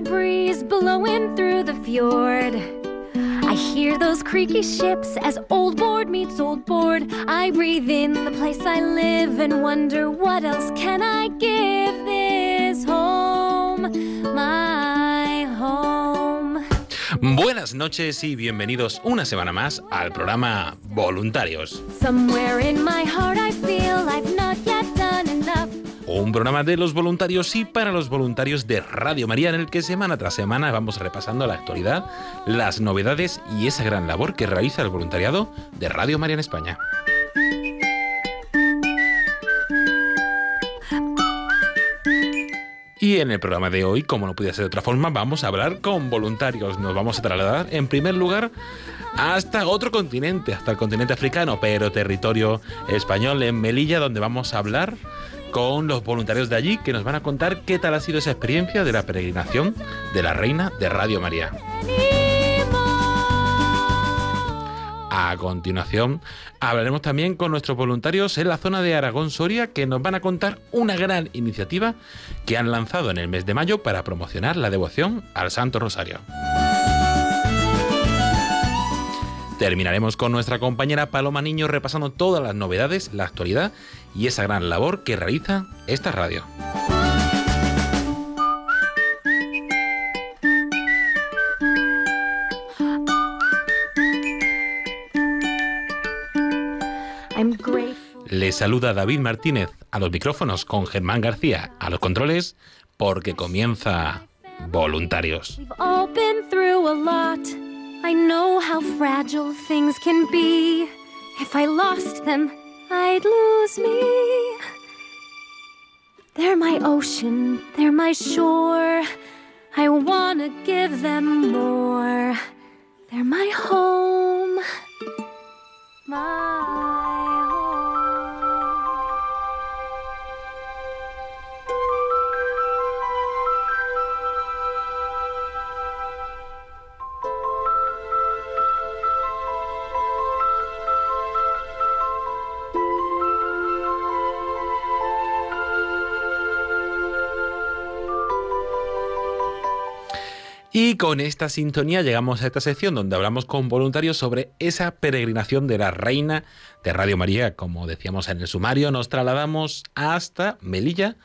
Breeze blowing through the fjord. I hear those creaky ships as old board meets old board. I breathe in the place I live and wonder what else can I give this home, my home. Buenas noches y bienvenidos una semana más al programa Voluntarios. Somewhere in my heart I feel I've Un programa de los voluntarios y para los voluntarios de Radio María en el que semana tras semana vamos repasando la actualidad, las novedades y esa gran labor que realiza el voluntariado de Radio María en España. Y en el programa de hoy, como no podía ser de otra forma, vamos a hablar con voluntarios. Nos vamos a trasladar, en primer lugar, hasta otro continente, hasta el continente africano, pero territorio español, en Melilla, donde vamos a hablar con los voluntarios de allí, que nos van a contar qué tal ha sido esa experiencia de la peregrinación de la Reina de Radio María. A continuación, hablaremos también con nuestros voluntarios en la zona de Aragón-Soria que nos van a contar una gran iniciativa que han lanzado en el mes de mayo para promocionar la devoción al Santo Rosario. Terminaremos con nuestra compañera Paloma Niño repasando todas las novedades, la actualidad y esa gran labor que realiza esta radio. I'm grateful. Le saluda David Martínez a los micrófonos con Germán García a los controles porque comienza Voluntarios. I know how fragile things can be. If I lost them, I'd lose me. They're my ocean, they're my shore. I wanna give them more. They're my home. My Y con esta sintonía llegamos a esta sección donde hablamos con voluntarios sobre esa peregrinación de la Reina de Radio María. Como decíamos en el sumario, nos trasladamos hasta Melilla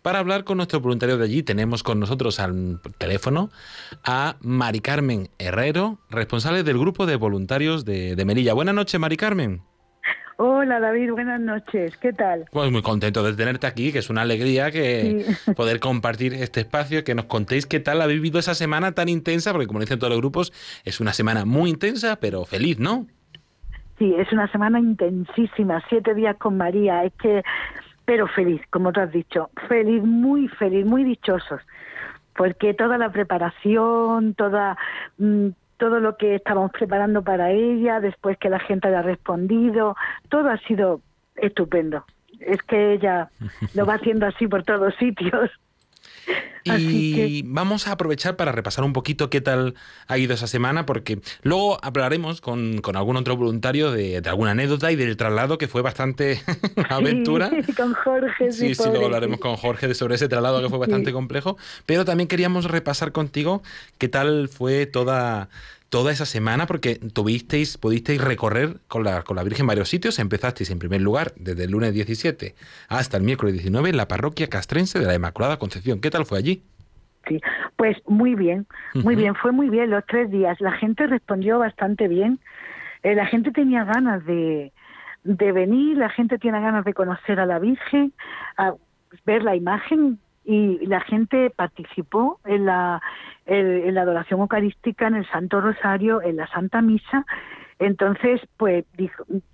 para hablar con nuestros voluntarios de allí. Tenemos con nosotros al teléfono a Mari Carmen Herrero, responsable del grupo de voluntarios de, de Melilla. Buenas noches, Mari Carmen. Hola David, buenas noches. ¿Qué tal? Pues muy contento de tenerte aquí, que es una alegría que Sí. poder compartir este espacio, que nos contéis qué tal ha vivido esa semana tan intensa, porque como dicen todos los grupos, es una semana muy intensa, pero feliz, ¿no? Sí, es una semana intensísima, siete días con María. Es que, pero feliz, como tú has dicho, feliz, muy feliz, muy dichosos, porque toda la preparación, toda mm, todo lo que estábamos preparando para ella, después que la gente haya respondido, todo ha sido estupendo. Es que ella lo va haciendo así por todos sitios. Y vamos a aprovechar para repasar un poquito qué tal ha ido esa semana, porque luego hablaremos con, con algún otro voluntario de, de alguna anécdota y del traslado que fue bastante aventura. Sí, con Jorge. Sí, sí, pobre, luego hablaremos con Jorge sobre ese traslado que fue bastante Sí. complejo, pero también queríamos repasar contigo qué tal fue toda toda esa semana porque tuvisteis, pudisteis recorrer con la, con la Virgen varios sitios. Empezasteis en primer lugar desde el lunes 17 hasta el miércoles 19 en la parroquia castrense de la Inmaculada Concepción. ¿Qué tal fue allí? Sí, pues muy bien, muy bien, fue muy bien los tres días. La gente respondió bastante bien. Eh, la gente tenía ganas de, de venir, la gente tiene ganas de conocer a la Virgen, a ver la imagen y la gente participó en la, en la adoración eucarística, en el Santo Rosario, en la Santa Misa. Entonces, pues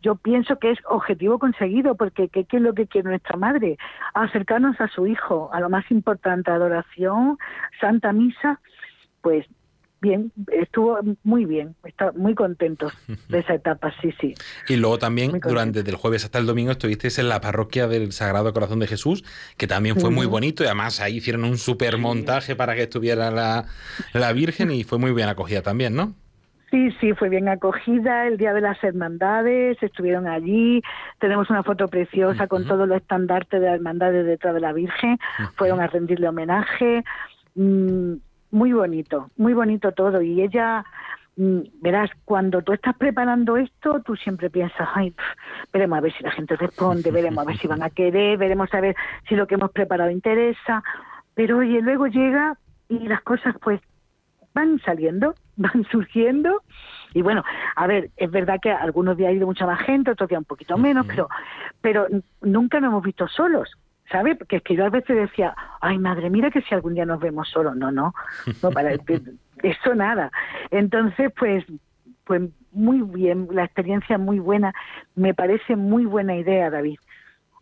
yo pienso que es objetivo conseguido, porque ¿qué, es lo que quiere nuestra madre? Acercarnos a su hijo, a lo más importante, adoración, Santa Misa, pues bien, estuvo muy bien, está muy contentos de esa etapa, sí, sí. Y luego también, durante el jueves hasta el domingo, estuvisteis en la parroquia del Sagrado Corazón de Jesús, que también fue muy bonito y además ahí hicieron un super montaje para que estuviera la, la Virgen y fue muy bien acogida también, ¿no? Sí, sí, fue bien acogida. El Día de las Hermandades, estuvieron allí. Tenemos una foto preciosa con todos los estandartes de las hermandades detrás de la Virgen. Fueron a rendirle homenaje. Mm, muy bonito, muy bonito todo. Y ella, mm, verás, cuando tú estás preparando esto, tú siempre piensas, ay, veremos a ver si la gente responde, veremos a ver si van a querer, veremos a ver si lo que hemos preparado interesa. Pero oye, luego llega y las cosas pues van saliendo, van surgiendo. Y bueno, a ver, es verdad que algunos días ha ido mucha más gente, otros días un poquito menos, pero, pero nunca nos hemos visto solos. ¿Sabe? Porque es que yo a veces decía, ay madre, mira que si algún día nos vemos solos, no, no, no para eso nada. Entonces, pues, pues muy bien, la experiencia muy buena, me parece muy buena idea, David.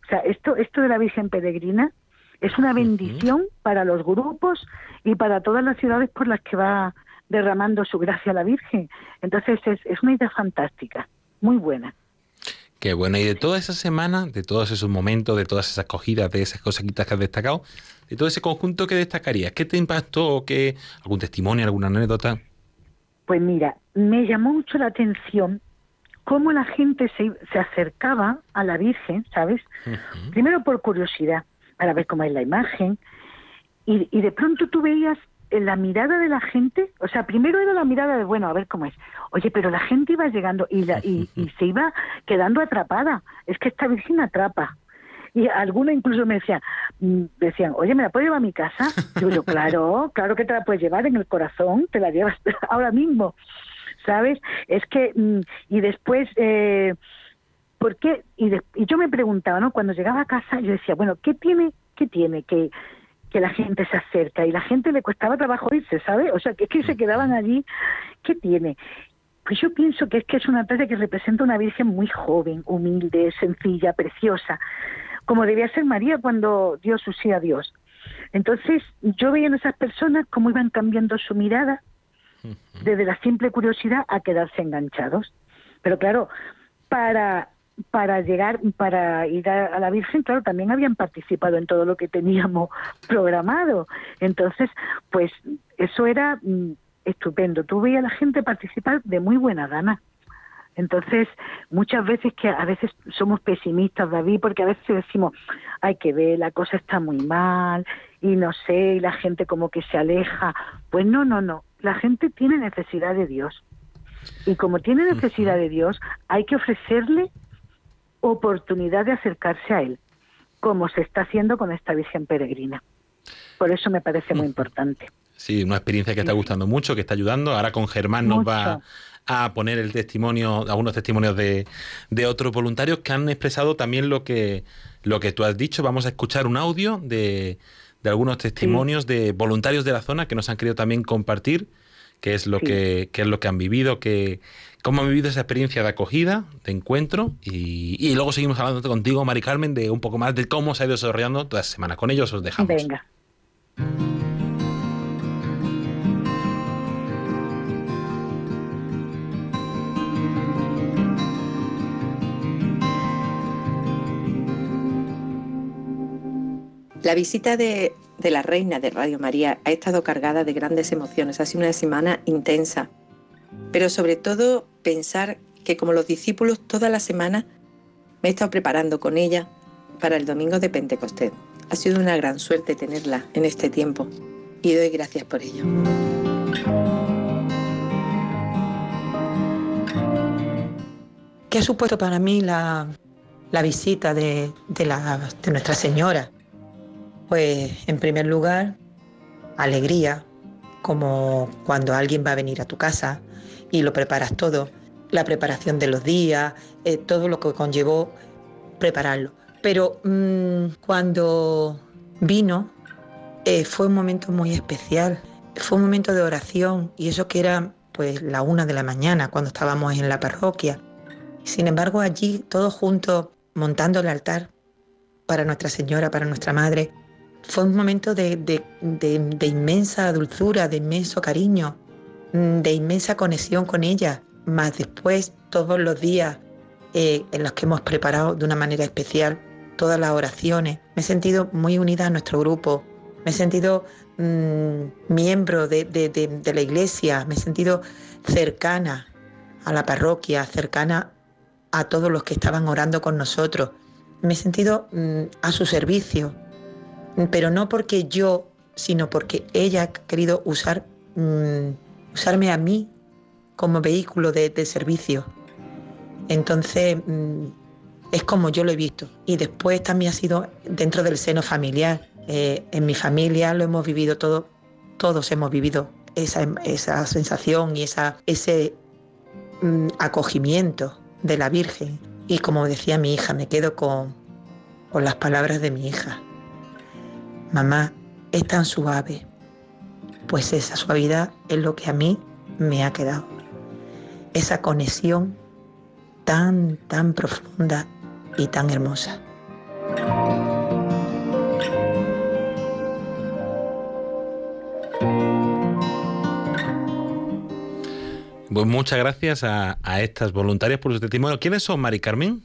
O sea, esto, esto de la Virgen Peregrina es una bendición para los grupos y para todas las ciudades por las que va derramando su gracia la Virgen. Entonces es, es una idea fantástica, muy buena. Qué bueno. Y de toda esa semana, de todos esos momentos, de todas esas cogidas, de esas cositas que has destacado, de todo ese conjunto, ¿qué destacarías? ¿Qué te impactó? ¿Qué, ¿Algún testimonio, alguna anécdota? Pues mira, me llamó mucho la atención cómo la gente se, se acercaba a la Virgen, ¿sabes? Primero por curiosidad, para ver cómo es la imagen, y, y de pronto tú veías la mirada de la gente, o sea, primero era la mirada de, bueno, a ver cómo es. Oye, pero la gente iba llegando y, la, y, se iba quedando atrapada. Es que esta Virgen atrapa. Y algunos incluso me decían, mm, decían, oye, ¿me la puedo llevar a mi casa? Digo yo, claro, claro que te la puedes llevar en el corazón, te la llevas ahora mismo, ¿sabes? Es que, mm, y después, eh, ¿por qué? Y, y yo me preguntaba, ¿no? Cuando llegaba a casa, yo decía, bueno, ¿qué tiene, qué tiene que que la gente se acerca y la gente le costaba trabajo irse, ¿sabe? O sea, que es que se quedaban allí. ¿Qué tiene? Pues yo pienso que es que es una talla que representa una Virgen muy joven, humilde, sencilla, preciosa, como debía ser María cuando dio su sí a Dios. Entonces yo veía en esas personas cómo iban cambiando su mirada desde la simple curiosidad a quedarse enganchados. Pero claro, para para llegar, para ir a, la Virgen, claro, también habían participado en todo lo que teníamos programado. Entonces, pues eso era mm, estupendo. Tú veías a la gente participar de muy buena gana. Entonces, muchas veces que a veces somos pesimistas, David, porque a veces decimos, hay que ver, la cosa está muy mal, y no sé, y la gente como que se aleja. Pues no, no, no. La gente tiene necesidad de Dios. Y como tiene necesidad de Dios, hay que ofrecerle oportunidad de acercarse a Él, como se está haciendo con esta Virgen Peregrina. Por eso me parece muy importante. Sí, una experiencia que está gustando mucho, que está ayudando. Ahora con Germán nos va a poner el testimonio, algunos testimonios de, de, otros voluntarios que han expresado también lo que, lo que tú has dicho. Vamos a escuchar un audio de, de algunos testimonios de voluntarios de la zona que nos han querido también compartir qué es lo que qué es lo que han vivido, qué, cómo han vivido esa experiencia de acogida, de encuentro, y, luego seguimos hablando contigo, Mari Carmen, de un poco más de cómo se ha ido desarrollando toda la semana. Con ellos os dejamos. Venga. La visita de, la reina de Radio María ha estado cargada de grandes emociones. Ha sido una semana intensa, pero sobre todo pensar que como los discípulos toda la semana me he estado preparando con ella para el domingo de Pentecostés. Ha sido una gran suerte tenerla en este tiempo y doy gracias por ello. ¿Qué ha supuesto para mí la, visita de Nuestra Señora? Pues en primer lugar, alegría, como cuando alguien va a venir a tu casa y lo preparas todo, la preparación de los días, eh, todo lo que conllevó prepararlo. Pero mm, cuando vino, eh, fue un momento muy especial, fue un momento de oración y eso que era pues la una de la mañana cuando estábamos en la parroquia. Sin embargo, allí todos juntos montando el altar para Nuestra Señora, para nuestra Madre, fue un momento de, inmensa dulzura, de inmenso cariño, mm, de inmensa conexión con ella, más después todos los días eh, en los que hemos preparado de una manera especial todas las oraciones. Me he sentido muy unida a nuestro grupo, me he sentido mm, miembro de, la iglesia, me he sentido cercana a la parroquia, cercana a todos los que estaban orando con nosotros. Me he sentido mm, a su servicio, pero no porque yo, sino porque ella ha querido usar, mm, usarme a mí como vehículo de, servicio. Entonces, mm, es como yo lo he visto. Y después también ha sido dentro del seno familiar. Eh, en mi familia lo hemos vivido todo, todos hemos vivido esa, esa sensación y esa, ese mm, acogimiento de la Virgen. Y como decía mi hija, me quedo con, con las palabras de mi hija. Mamá, es tan suave. Pues esa suavidad es lo que a mí me ha quedado esa conexión tan, tan profunda y tan hermosa. Pues muchas gracias a, estas voluntarias por su testimonio. ¿Quiénes son, Mari Carmen?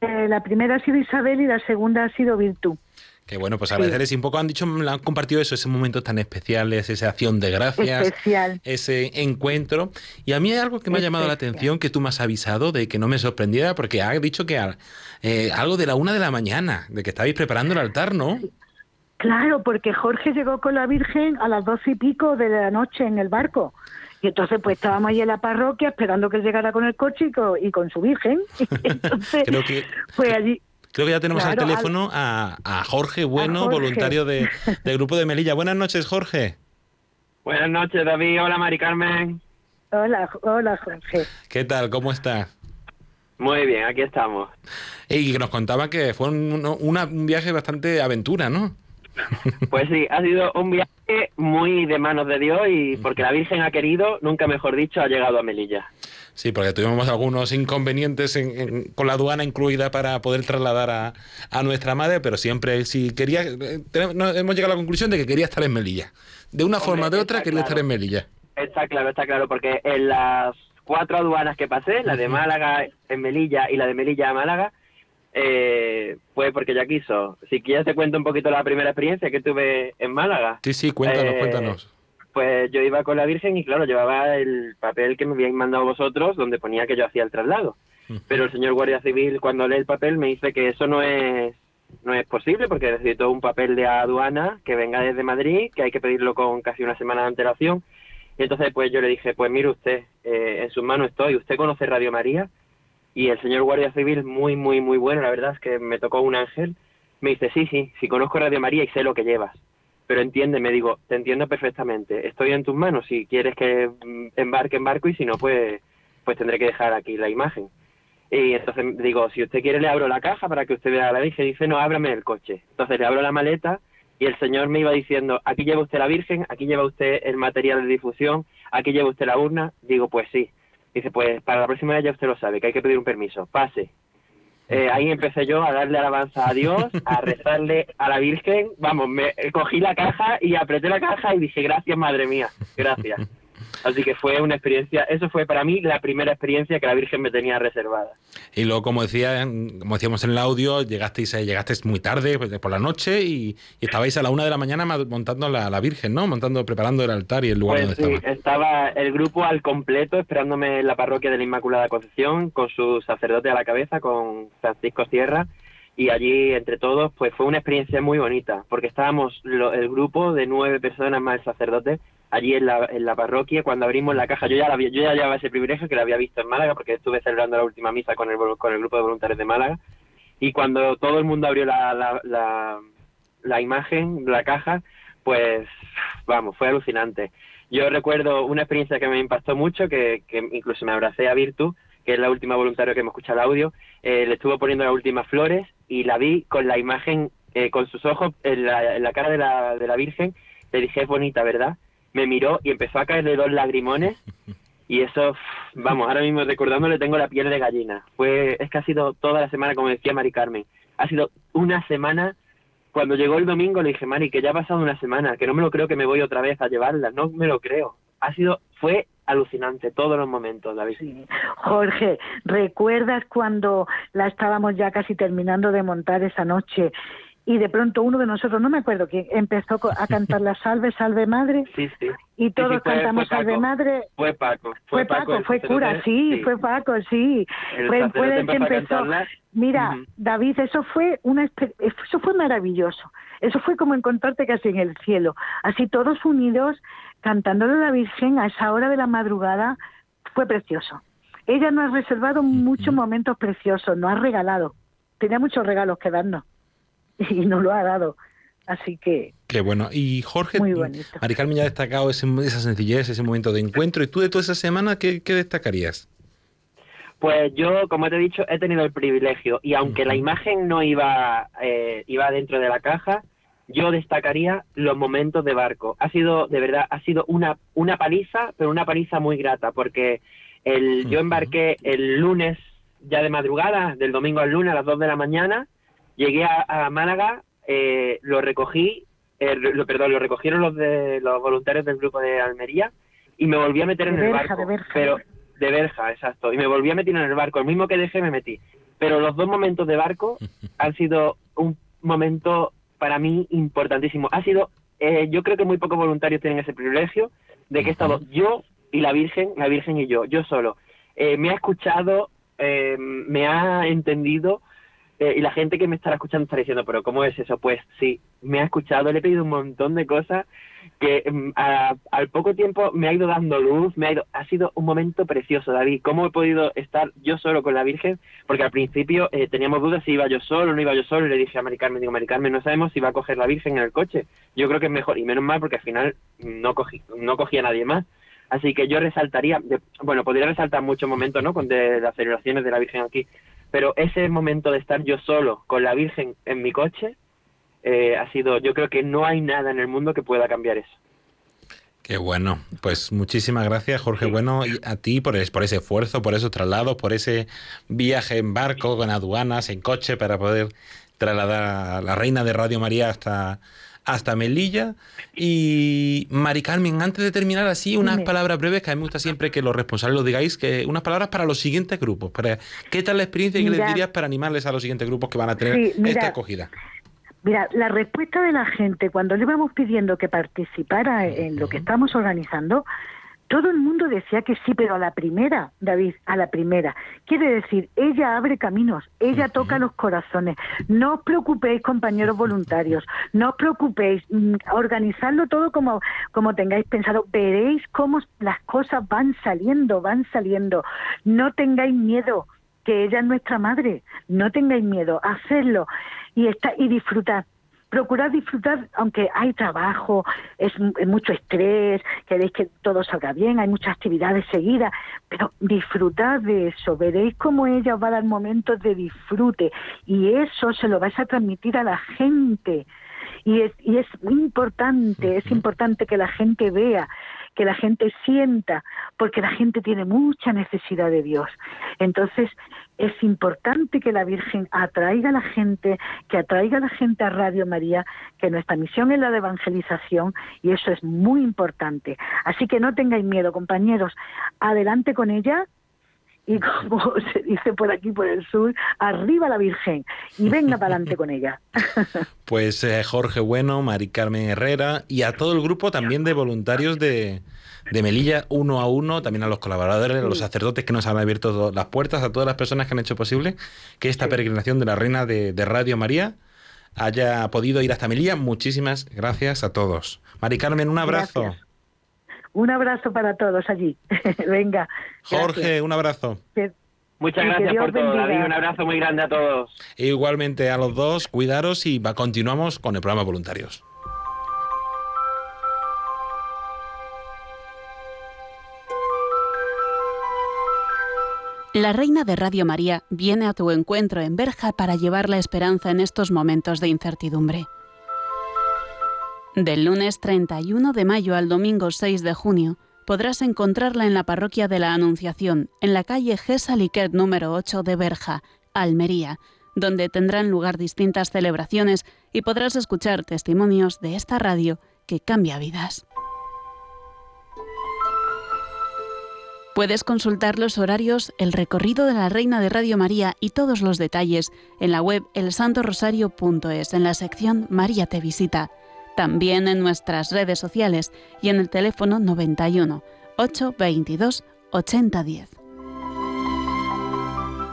Eh, la primera ha sido Isabel y la segunda ha sido Virtud. Que bueno, pues agradecerles un poco, han dicho, han compartido eso, ese momento tan especial, esa acción de gracias, ese encuentro. Y a mí hay algo que me ha llamado la atención, que tú me has avisado de que no me sorprendiera, porque has dicho que eh, algo de la una de la mañana, de que estabais preparando el altar, ¿no? Claro, porque Jorge llegó con la Virgen a las doce y pico de la noche en el barco. Y entonces pues estábamos ahí en la parroquia esperando que él llegara con el coche y con, su Virgen. entonces, Creo que... fue allí Creo que ya tenemos al teléfono a, Jorge Bueno, voluntario de, del grupo de Melilla. Buenas noches, Jorge. Buenas noches, David. Hola, Mari Carmen. Hola, hola, Jorge. ¿Qué tal? ¿Cómo estás? Muy bien, aquí estamos. Y nos contaba que fue un, viaje bastante aventura, ¿no? Pues sí, ha sido un viaje muy de manos de Dios y porque la Virgen ha querido, nunca mejor dicho, ha llegado a Melilla. Sí, porque tuvimos algunos inconvenientes con la aduana incluida para poder trasladar a, nuestra madre, pero siempre si quería, eh, hemos llegado a la conclusión de que quería estar en Melilla. De una forma o de otra quería estar en Melilla. Está claro, está claro, porque en las cuatro aduanas que pasé, la de Málaga en Melilla y la de Melilla a Málaga, eh, fue porque ya quiso. Si quieres te cuento un poquito la primera experiencia que tuve en Málaga. Sí, sí, cuéntanos, eh, cuéntanos pues yo iba con la Virgen y claro, llevaba el papel que me habíais mandado vosotros donde ponía que yo hacía el traslado. Pero el señor Guardia Civil cuando lee el papel me dice que eso no es no es posible porque necesito un papel de aduana que venga desde Madrid, que hay que pedirlo con casi una semana de antelación. Y entonces pues yo le dije, pues mire usted, eh, en sus manos estoy, usted conoce Radio María y el señor Guardia Civil muy, muy, muy bueno, la verdad es que me tocó un ángel, me dice, sí, sí, sí conozco Radio María y sé lo que llevas pero entiende, me digo, te entiendo perfectamente, estoy en tus manos, si quieres que mm, embarque, embarco y si no, pues, pues tendré que dejar aquí la imagen. Y entonces digo, si usted quiere le abro la caja para que usted vea la Virgen, dice, no, ábrame el coche. Entonces le abro la maleta y el señor me iba diciendo, aquí lleva usted la Virgen, aquí lleva usted el material de difusión, aquí lleva usted la urna. Digo, pues sí. Dice, pues para la próxima vez ya usted lo sabe, que hay que pedir un permiso. Pase. Eh, ahí empecé yo a darle alabanza a Dios, a rezarle a la Virgen. Vamos, me cogí la caja y apreté la caja y dije, gracias, madre mía, gracias. Así que fue una experiencia, eso fue para mí la primera experiencia que la Virgen me tenía reservada. Y luego, como decía, como decíamos en el audio, llegasteis, eh, llegasteis muy tarde, pues, por la noche, y, estabais a la una de la mañana montando la, la, Virgen, ¿no? Montando, preparando el altar y el lugar pues donde sí, estaba. el grupo al completo esperándome en la parroquia de la Inmaculada Concepción, con su sacerdote a la cabeza, con Francisco Sierra y allí entre todos pues fue una experiencia muy bonita porque estábamos el grupo de nueve personas más el sacerdote allí en la, en la parroquia, cuando abrimos la caja, yo ya, la, yo ya llevaba ese privilegio que la había visto en Málaga, porque estuve celebrando la última misa con el, con el grupo de voluntarios de Málaga, y cuando todo el mundo abrió la, la, la, la imagen, la caja, pues vamos, fue alucinante. Yo recuerdo una experiencia que me impactó mucho, que, que incluso me abracé a Virtu, que es la última voluntaria que me escucha el audio, eh, le estuvo poniendo las últimas flores y la vi con la imagen, eh, con sus ojos en la, en la cara de la, de la Virgen, le dije, es bonita, ¿verdad? Me miró y empezó a caerle dos lagrimones y eso, vamos, ahora mismo recordándole tengo la piel de gallina. Fue, es que ha sido toda la semana, como decía Mari Carmen, ha sido una semana cuando llegó el domingo le dije, Mari, que ya ha pasado una semana, que no me lo creo que me voy otra vez a llevarla, no me lo creo. Ha sido, fue alucinante todos los momentos, David. Sí. Jorge, ¿recuerdas cuando la estábamos ya casi terminando de montar esa noche y de pronto uno de nosotros, no me acuerdo quién, empezó a cantar la salve, salve madre. Sí, sí. Y todos Sí, sí, fue- cantamos fue salve Paco. madre. Fue Paco. Fue Paco, el fue cura, sí, fue Paco, sí. El Fue, fue el que empezó. Mira. David, eso fue una eso fue maravilloso. Eso fue como encontrarte casi en el cielo. Así todos unidos cantándole a la Virgen a esa hora de la madrugada fue precioso. Ella nos ha reservado muchos momentos preciosos, nos ha regalado. Tenía muchos regalos que darnos y nos lo ha dado. Así que Qué bueno. Y Jorge. Mari Carmen ya ha destacado ese- esa sencillez, ese momento de encuentro. ¿Y tú de toda esa semana qué, qué destacarías? Pues yo, como te he dicho, he tenido el privilegio y aunque la imagen no iba, eh, iba dentro de la caja, yo destacaría los momentos de barco. Ha sido, de verdad, ha sido una, una paliza, pero una paliza muy grata, porque el, yo embarqué el lunes ya de madrugada, del domingo al lunes a las 2 de la mañana, llegué a, a Málaga, eh, lo recogí, eh, lo, perdón, lo recogieron los de los voluntarios del grupo de Almería y me volví a meter De en el barco. de Berja. Pero de Berja, exacto. Y me volví a meter en el barco. El mismo que dejé me metí. Pero los dos momentos de barco han sido un momento para mí importantísimo. Ha sido, eh, yo creo que muy pocos voluntarios tienen ese privilegio de que he estado yo y la Virgen, la Virgen y yo, yo solo. Eh, me ha escuchado, eh, me ha entendido eh, y la gente que me estará escuchando estará diciendo, pero ¿cómo es eso? Pues sí, me ha escuchado, le he pedido un montón de cosas que mm, a- al poco tiempo me ha ido dando luz, me ha ido, ha sido un momento precioso, David. ¿Cómo he podido estar yo solo con la Virgen? Porque al principio eh, teníamos dudas si iba yo solo o no iba yo solo y le dije a Mari Carmen, digo, Mari Carmen, no sabemos si va a coger la Virgen en el coche. Yo creo que es mejor, y menos mal porque al final no cogí, no cogía a nadie más. Así que yo resaltaría, de- bueno, podría resaltar muchos momentos, ¿no? Con de las celebraciones de la Virgen aquí, pero ese momento de estar yo solo con la Virgen en mi coche eh, ha sido, yo creo que no hay nada en el mundo que pueda cambiar eso. Qué bueno. Pues muchísimas gracias, Jorge Bueno, y a ti por, por ese esfuerzo, por esos traslados, por ese viaje en barco, con aduanas, en coche, para poder trasladar a la reina de Radio María hasta, hasta Melilla. Y Mari Carmen, antes de terminar así, unas Dime. palabras breves que a mí me gusta siempre que los responsables lo digáis, que unas palabras para los siguientes grupos. Para, ¿Qué tal la experiencia y qué les Mira. dirías para animarles a los siguientes grupos que van a tener Sí, mira. esta acogida? Mira, la respuesta de la gente cuando le íbamos pidiendo que participara en lo que estamos organizando, todo el mundo decía que sí, pero a la primera, David, a la primera. Quiere decir, ella abre caminos, ella toca los corazones. No os preocupéis, compañeros voluntarios, no os preocupéis, mm, organizadlo todo como, como tengáis pensado. Veréis cómo las cosas van saliendo, van saliendo. No tengáis miedo, que ella es nuestra madre. No tengáis miedo, hacedlo y está y disfrutar. Procurad disfrutar, aunque hay trabajo, es, es mucho estrés, queréis que todo salga bien, hay muchas actividades seguidas, pero disfrutad de eso, veréis cómo ella os va a dar momentos de disfrute y eso se lo vais a transmitir a la gente. Y es, y es muy importante, es importante que la gente vea, que la gente sienta, porque la gente tiene mucha necesidad de Dios. Entonces, es importante que la Virgen atraiga a la gente, que atraiga a la gente a Radio María, que nuestra misión es la de evangelización y eso es muy importante. Así que no tengáis miedo, compañeros, adelante con ella y como se dice por aquí, por el sur, arriba la Virgen y venga para adelante con ella. Pues eh, Jorge Bueno, Mari Carmen Herrera y a todo el grupo también de voluntarios de, de Melilla, uno a uno, también a los colaboradores, a los sacerdotes que nos han abierto las puertas, a todas las personas que han hecho posible que esta peregrinación de la Reina de, de Radio María haya podido ir hasta Melilla. Muchísimas gracias a todos. Mari Carmen, un abrazo. Gracias. Un abrazo para todos allí. Venga. Jorge, un abrazo. Muchas gracias por todo, David. Un abrazo muy grande a todos. Igualmente a los dos, cuidaros y va, continuamos con el programa Voluntarios. La Reina de Radio María viene a tu encuentro en Berja para llevar la esperanza en estos momentos de incertidumbre. Del lunes 31 de mayo al domingo 6 de junio podrás encontrarla en la parroquia de la Anunciación, en la calle Gesaliquet número 8 de Berja, Almería, donde tendrán lugar distintas celebraciones y podrás escuchar testimonios de esta radio que cambia vidas. Puedes consultar los horarios, el recorrido de la Reina de Radio María y todos los detalles en la web elsantorosario.es en la sección María te visita. También en nuestras redes sociales y en el teléfono 91 822 8010.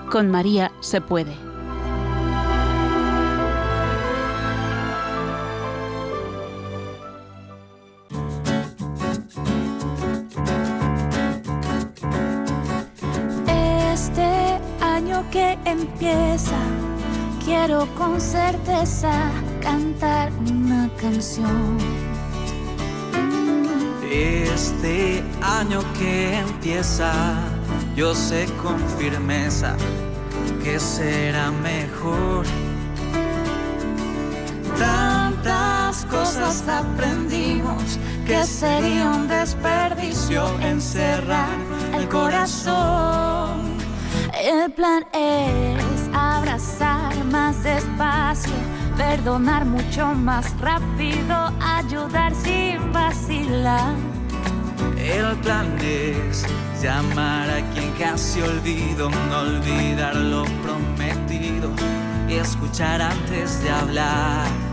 Con María se puede. que empieza, quiero con certeza cantar una canción. Este año que empieza, yo sé con firmeza que será mejor. Tantas cosas aprendimos que sería un desperdicio encerrar el corazón. El plan es abrazar más despacio, perdonar mucho más rápido, ayudar sin vacilar. El plan es llamar a quien casi olvido, no olvidar lo prometido y escuchar antes de hablar.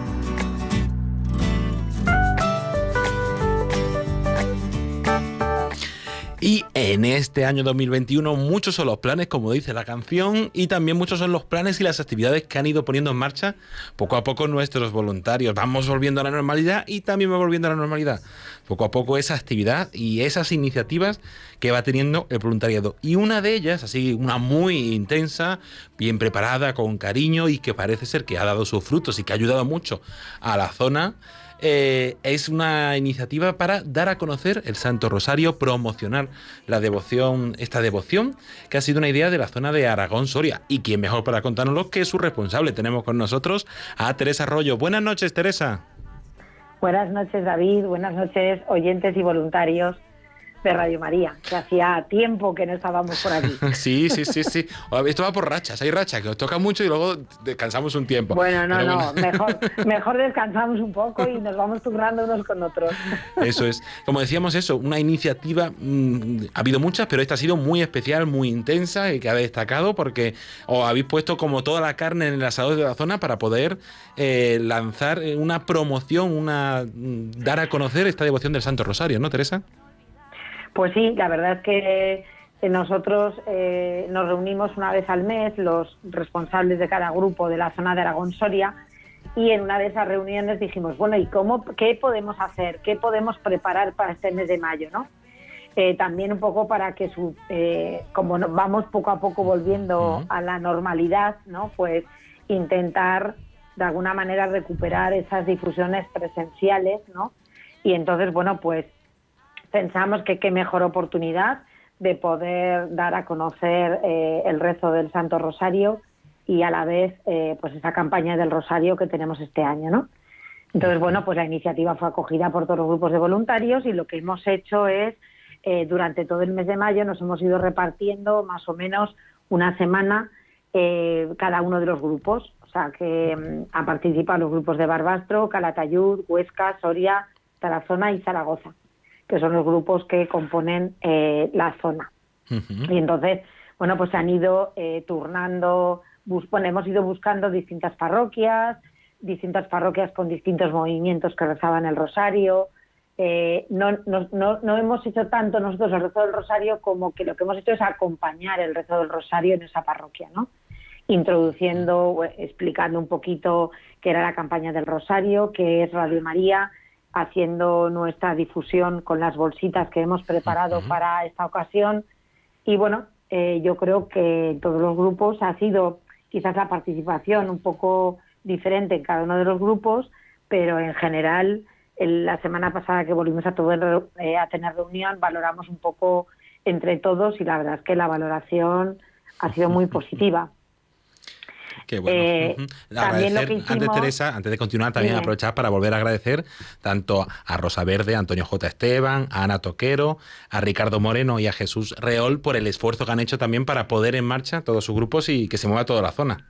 Y en este año 2021 muchos son los planes, como dice la canción, y también muchos son los planes y las actividades que han ido poniendo en marcha poco a poco nuestros voluntarios. Vamos volviendo a la normalidad y también va volviendo a la normalidad. Poco a poco esa actividad y esas iniciativas que va teniendo el voluntariado. Y una de ellas, así una muy intensa, bien preparada, con cariño y que parece ser que ha dado sus frutos y que ha ayudado mucho a la zona eh, es una iniciativa para dar a conocer el Santo Rosario, promocionar la devoción, esta devoción, que ha sido una idea de la zona de Aragón Soria. Y quién mejor para contárnoslo que su responsable. Tenemos con nosotros a Teresa Arroyo. Buenas noches, Teresa. Buenas noches, David. Buenas noches, oyentes y voluntarios de Radio María, que hacía tiempo que no estábamos por aquí. sí, sí, sí, sí. Esto va por rachas, hay rachas que os toca mucho y luego descansamos un tiempo. Bueno, no, no, mejor, mejor descansamos un poco y nos vamos turnando unos con otros. Eso es. Como decíamos eso, una iniciativa, mm, ha habido muchas, pero esta ha sido muy especial, muy intensa y que ha destacado porque os habéis puesto como toda la carne en el asador de la zona para poder eh, lanzar una promoción, una mm, dar a conocer esta devoción del Santo Rosario, ¿no, Teresa? Pues sí, la verdad es que nosotros eh, nos reunimos una vez al mes, los responsables de cada grupo de la zona de Aragón Soria, y en una de esas reuniones dijimos, bueno, ¿y cómo, qué podemos hacer? ¿Qué podemos preparar para este mes de mayo? ¿no? Eh, también un poco para que, su, eh, como vamos poco a poco volviendo a la normalidad, ¿no? pues intentar de alguna manera recuperar esas difusiones presenciales, ¿no? Y entonces, bueno, pues pensamos que qué mejor oportunidad de poder dar a conocer eh, el rezo del Santo Rosario y a la vez eh, pues esa campaña del Rosario que tenemos este año, ¿no? Entonces, bueno, pues la iniciativa fue acogida por todos los grupos de voluntarios y lo que hemos hecho es, eh, durante todo el mes de mayo, nos hemos ido repartiendo más o menos una semana cada uno de los grupos. O sea, que mm, han participado los grupos de Barbastro, Calatayud, Huesca, Soria, Tarazona y Zaragoza que son los grupos que componen eh, la zona. Y entonces, bueno, pues se han ido eh, turnando, hemos ido buscando distintas parroquias, distintas parroquias con distintos movimientos que rezaban el rosario. Eh, no, no, no, hemos hecho tanto nosotros el rezo del rosario como que lo que hemos hecho es acompañar el rezo del rosario en esa parroquia, ¿no? Introduciendo, explicando un poquito qué era la campaña del rosario, qué es Radio María, haciendo nuestra difusión con las bolsitas que hemos preparado para esta ocasión. Y bueno, eh, yo creo que en todos los grupos ha sido quizás la participación un poco diferente en cada uno de los grupos, pero en general la semana pasada que volvimos a, todo, eh, a tener reunión valoramos un poco entre todos y la verdad es que la valoración ha sido muy positiva. Qué bueno. Eh, agradecer, antes, Teresa, antes de continuar, también aprovechar para volver a agradecer tanto a Rosa Verde, a Antonio J. Esteban, a Ana Toquero, a Ricardo Moreno y a Jesús Reol por el esfuerzo que han hecho también para poder en marcha todos sus grupos y que se mueva toda la zona.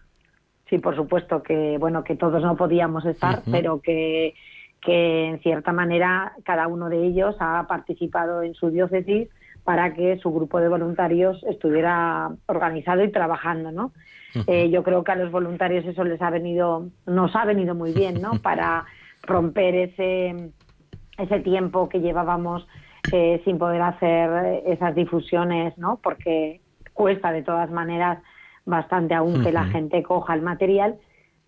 Sí, por supuesto que bueno que todos no podíamos estar, pero que que en cierta manera cada uno de ellos ha participado en su diócesis para que su grupo de voluntarios estuviera organizado y trabajando, ¿no? Eh, yo creo que a los voluntarios eso les ha venido, nos ha venido muy bien, ¿no? Para romper ese, ese tiempo que llevábamos eh, sin poder hacer esas difusiones, ¿no? Porque cuesta de todas maneras bastante aún que la gente coja el material,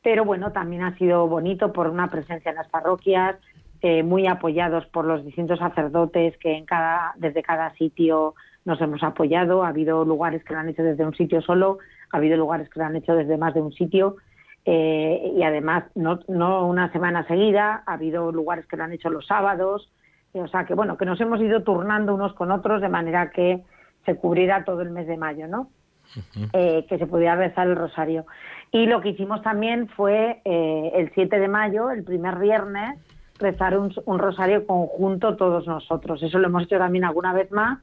pero bueno, también ha sido bonito por una presencia en las parroquias, eh, muy apoyados por los distintos sacerdotes que en cada, desde cada sitio nos hemos apoyado. Ha habido lugares que lo han hecho desde un sitio solo, ha habido lugares que lo han hecho desde más de un sitio. Eh, y además, no, no una semana seguida, ha habido lugares que lo han hecho los sábados. o sea que, bueno, que nos hemos ido turnando unos con otros de manera que se cubriera todo el mes de mayo, ¿no? Eh, que se pudiera rezar el rosario. Y lo que hicimos también fue eh, el 7 de mayo, el primer viernes, rezar un, rosario conjunto todos nosotros. Eso lo hemos hecho también alguna vez más.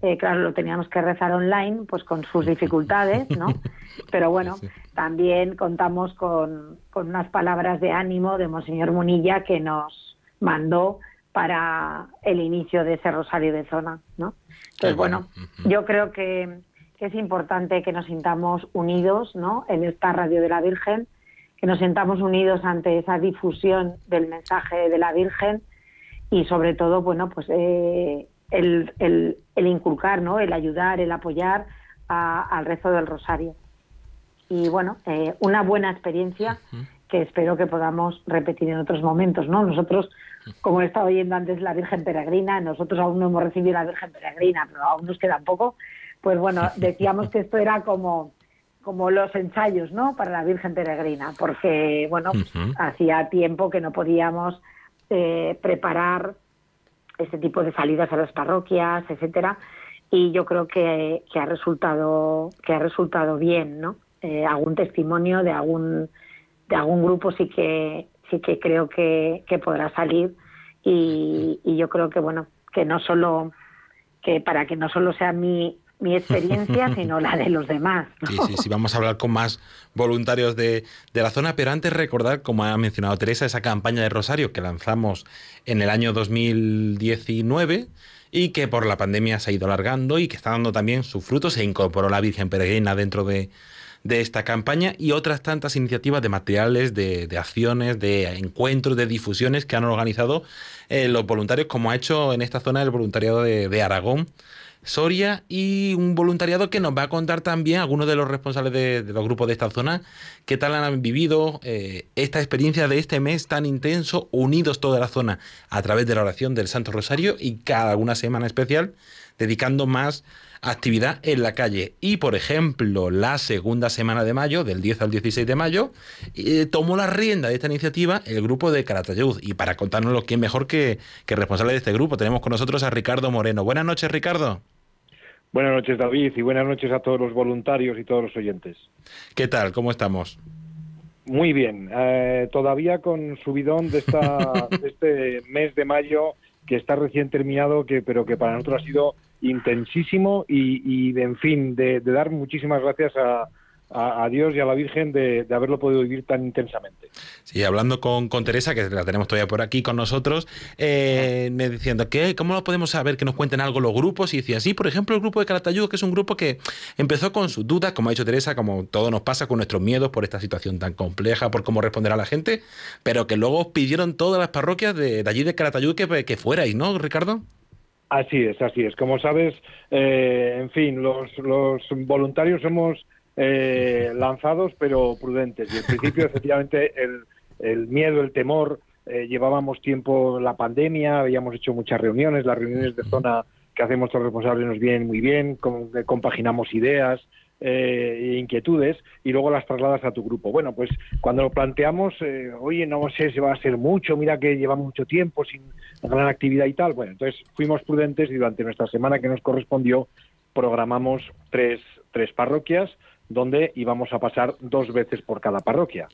Eh, claro, lo teníamos que rezar online, pues con sus dificultades, ¿no? Pero bueno, también contamos con, con unas palabras de ánimo de Monseñor Munilla que nos mandó para el inicio de ese rosario de zona, ¿no? Entonces, bueno, yo creo que que es importante que nos sintamos unidos ¿no? en esta radio de la Virgen, que nos sintamos unidos ante esa difusión del mensaje de la Virgen y sobre todo, bueno, pues eh, el, el, inculcar, ¿no? el ayudar, el apoyar al rezo del rosario. Y bueno, eh, una buena experiencia que espero que podamos repetir en otros momentos, ¿no? Nosotros, como he estado oyendo antes la Virgen Peregrina, nosotros aún no hemos recibido la Virgen Peregrina, pero aún nos queda poco, pues bueno, decíamos que esto era como como los ensayos, ¿no? Para la Virgen Peregrina, porque bueno, hacía tiempo que no podíamos eh, preparar ese tipo de salidas a las parroquias, etcétera, y yo creo que, que ha resultado que ha resultado bien, ¿no? Eh, algún testimonio de algún de algún grupo sí que sí que creo que, que podrá salir y, y yo creo que bueno que no solo que para que no solo sea mi mi experiencia, sino la de los demás. Sí, sí, sí, vamos a hablar con más voluntarios de, de, la zona, pero antes recordar, como ha mencionado Teresa, esa campaña de Rosario que lanzamos en el año 2019 y que por la pandemia se ha ido alargando y que está dando también sus frutos. Se incorporó la Virgen Peregrina dentro de, de esta campaña y otras tantas iniciativas de materiales, de, de acciones, de encuentros, de difusiones que han organizado eh, los voluntarios, como ha hecho en esta zona el voluntariado de Aragón Soria y un voluntariado que nos va a contar también algunos de los responsables de, los grupos de esta zona, qué tal han vivido eh, esta experiencia de este mes tan intenso, unidos toda la zona a través de la oración del Santo Rosario y cada una semana especial dedicando más actividad en la calle. Y, por ejemplo, la segunda semana de mayo, del 10 al 16 de mayo, eh, tomó la rienda de esta iniciativa el grupo de Caratayud. Y para contárnoslo, ¿quién mejor que, que responsable de este grupo? Tenemos con nosotros a Ricardo Moreno. Buenas noches, Ricardo. Buenas noches, David, y buenas noches a todos los voluntarios y todos los oyentes. ¿Qué tal? ¿Cómo estamos? Muy bien. Eh, todavía con subidón de, esta, de este mes de mayo que está recién terminado, que, pero que para nosotros ha sido intensísimo y, y en fin, de dar muchísimas gracias a, a, Dios y a la Virgen de, haberlo podido vivir tan intensamente. Sí, hablando con, con, Teresa, que la tenemos todavía por aquí con nosotros, eh, me diciendo, ¿qué, ¿cómo lo podemos saber? Que nos cuenten algo los grupos. Y decía, sí, por ejemplo, el grupo de Caratayud, que es un grupo que empezó con sus dudas, como ha dicho Teresa, como todo nos pasa con nuestros miedos por esta situación tan compleja, por cómo responder a la gente, pero que luego pidieron todas las parroquias de, allí de Caratayud que, que fuerais, ¿no, Ricardo? Así es, así es. Como sabes, eh, en fin, los, los voluntarios hemos eh, lanzados pero prudentes. Y en principio, efectivamente, el, el, miedo, el temor eh, llevábamos tiempo la pandemia, habíamos hecho muchas reuniones, las reuniones de zona que hacemos los responsables nos vienen muy bien, compaginamos ideas, eh, inquietudes y luego las trasladas a tu grupo. Bueno, pues cuando lo planteamos, eh, oye, no sé si va a ser mucho, mira que llevamos mucho tiempo sin gran actividad y tal. Bueno, entonces fuimos prudentes y durante nuestra semana que nos correspondió programamos tres, tres parroquias donde íbamos a pasar dos veces por cada parroquia.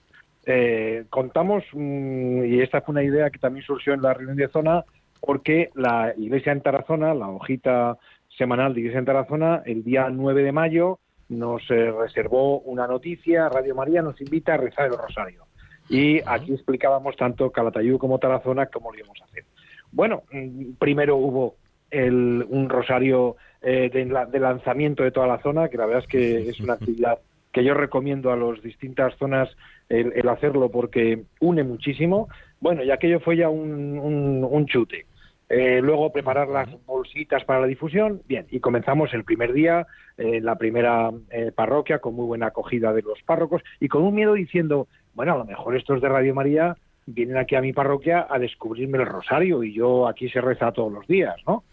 Eh, contamos, mm, y esta fue una idea que también surgió en la reunión de zona, porque la iglesia en Tarazona, la hojita semanal de iglesia en Tarazona, el día 9 de mayo nos eh, reservó una noticia, Radio María nos invita a rezar el rosario. Y aquí explicábamos tanto Calatayud como Tarazona cómo lo íbamos a hacer. Bueno, mm, primero hubo el, un rosario eh, de, lanzamiento de toda la zona, que la verdad es que es una actividad que yo recomiendo a las distintas zonas el, hacerlo porque une muchísimo. Bueno, y aquello fue ya un, un chute. Eh, luego preparar las bolsitas para la difusión. Bien, y comenzamos el primer día en la primera eh, parroquia con muy buena acogida de los párrocos y con un miedo diciendo, bueno, a lo mejor estos de Radio María vienen aquí a mi parroquia a descubrirme el rosario y yo aquí se reza todos los días, ¿no?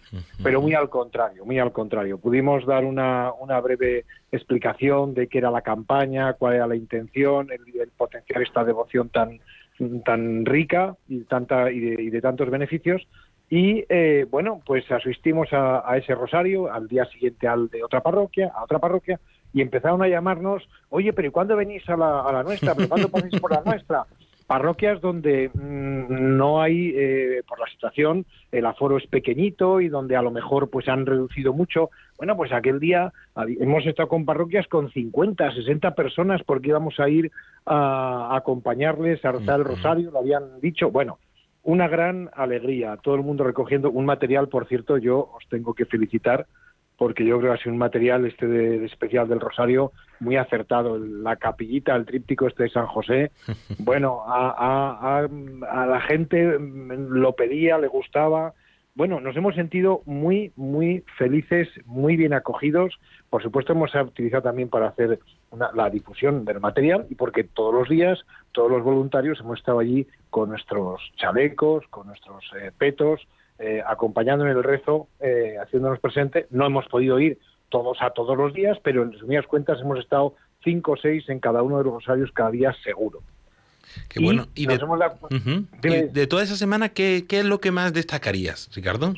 Pero muy al contrario, muy al contrario. Pudimos dar una, una breve explicación de qué era la campaña, cuál era la intención, el, potenciar esta devoción tan tan rica y tanta y de tantos beneficios y eh, bueno, pues asistimos a, ese rosario, al día siguiente al de otra parroquia, a otra parroquia, y empezaron a llamarnos, oye, pero ¿y cuándo venís a la, a la nuestra? ¿Pero cuándo pasáis por la nuestra? Parroquias donde mm, no hay, eh, por la situación, el aforo es pequeñito y donde a lo mejor pues han reducido mucho. Bueno, pues aquel día hemos estado con parroquias con 50, 60 personas porque íbamos a ir a, acompañarles a rezar el rosario, lo habían dicho. Bueno, una gran alegría. Todo el mundo recogiendo un material, por cierto, yo os tengo que felicitar porque yo creo que ha sido un material este de, especial del Rosario muy acertado. La capillita, el tríptico este de San José, bueno, a, a la gente lo pedía, le gustaba bueno, nos hemos sentido muy, muy felices, muy bien acogidos. Por supuesto, hemos utilizado también para hacer la difusión del material y porque todos los días, todos los voluntarios hemos estado allí con nuestros chalecos, con nuestros eh, petos, eh, acompañando en el rezo, eh, haciéndonos presente. No hemos podido ir todos a todos los días, pero en resumidas cuentas hemos estado cinco o seis en cada uno de los rosarios cada día seguro. Qué bueno. Y de, toda esa semana, ¿qué, es lo que más destacarías, Ricardo?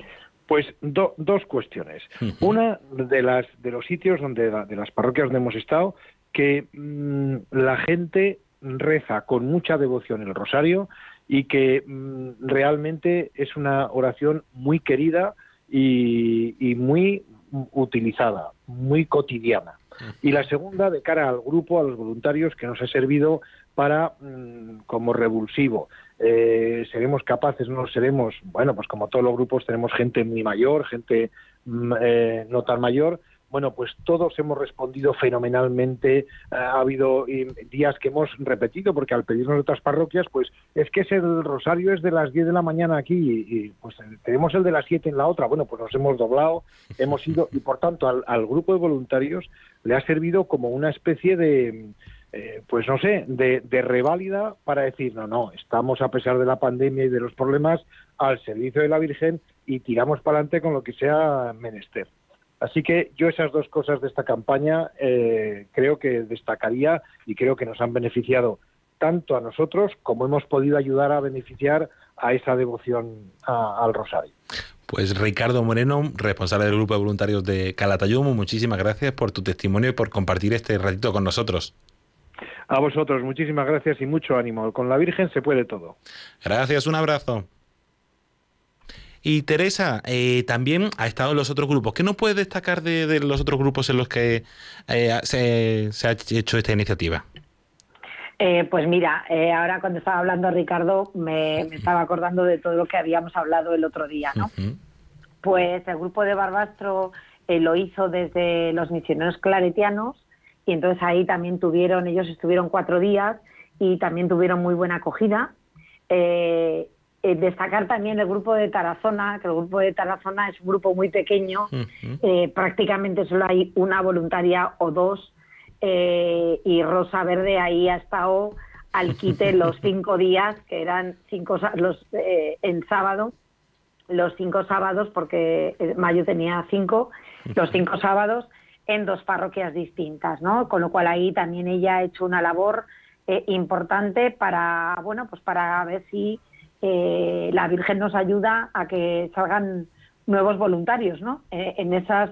Pues dos cuestiones. Una de las de los sitios donde de las parroquias donde hemos estado que mm, la gente reza con mucha devoción el rosario y que mm, realmente es una oración muy querida y, muy utilizada, muy cotidiana. Y la segunda, de cara al grupo, a los voluntarios, que nos ha servido para mm, como revulsivo. Eh, ¿Seremos capaces? ¿No seremos? Bueno, pues como todos los grupos tenemos gente muy mayor, gente mm, eh, no tan mayor. Bueno, pues todos hemos respondido fenomenalmente. Eh, ha habido días que hemos repetido, porque al pedirnos otras parroquias, pues es que ese rosario es de las 10 de la mañana aquí y, pues tenemos el de las 7 en la otra. Bueno, pues nos hemos doblado, hemos ido y por tanto al grupo de voluntarios le ha servido como una especie de eh, pues no sé, de, de, reválida para decir, no, no, estamos a pesar de la pandemia y de los problemas al servicio de la Virgen y tiramos para adelante con lo que sea menester. Así que yo esas dos cosas de esta campaña eh, creo que destacaría y creo que nos han beneficiado tanto a nosotros como hemos podido ayudar a beneficiar a esa devoción al rosario. Pues Ricardo Moreno, responsable del grupo de voluntarios de Calatayumo, muchísimas gracias por tu testimonio y por compartir este ratito con nosotros. A vosotros, muchísimas gracias y mucho ánimo. Con la Virgen se puede todo. Gracias, un abrazo. Y Teresa, eh, también ha estado en los otros grupos. ¿Qué nos puede destacar de, los otros grupos en los que eh, se, ha hecho esta iniciativa? Eh, pues mira, ahora cuando estaba hablando Ricardo me, estaba acordando de todo lo que habíamos hablado el otro día, ¿no? Pues el grupo de Barbastro lo hizo desde los misioneros claretianos y entonces ahí también tuvieron, ellos estuvieron cuatro días y también tuvieron muy buena acogida. Eh, eh, destacar también el grupo de Tarazona, que el grupo de Tarazona es un grupo muy pequeño, eh, prácticamente solo hay una voluntaria o dos, y Rosa Verde ahí ha estado al quite los cinco días, que eran cinco los eh, en sábado, los cinco sábados, porque eh, mayo tenía cinco, los cinco sábados en dos parroquias distintas, ¿no? Con lo cual ahí también ella ha hecho una labor eh, importante para, bueno, pues para ver si eh, la Virgen nos ayuda a que salgan nuevos voluntarios, ¿no? Eh, en esas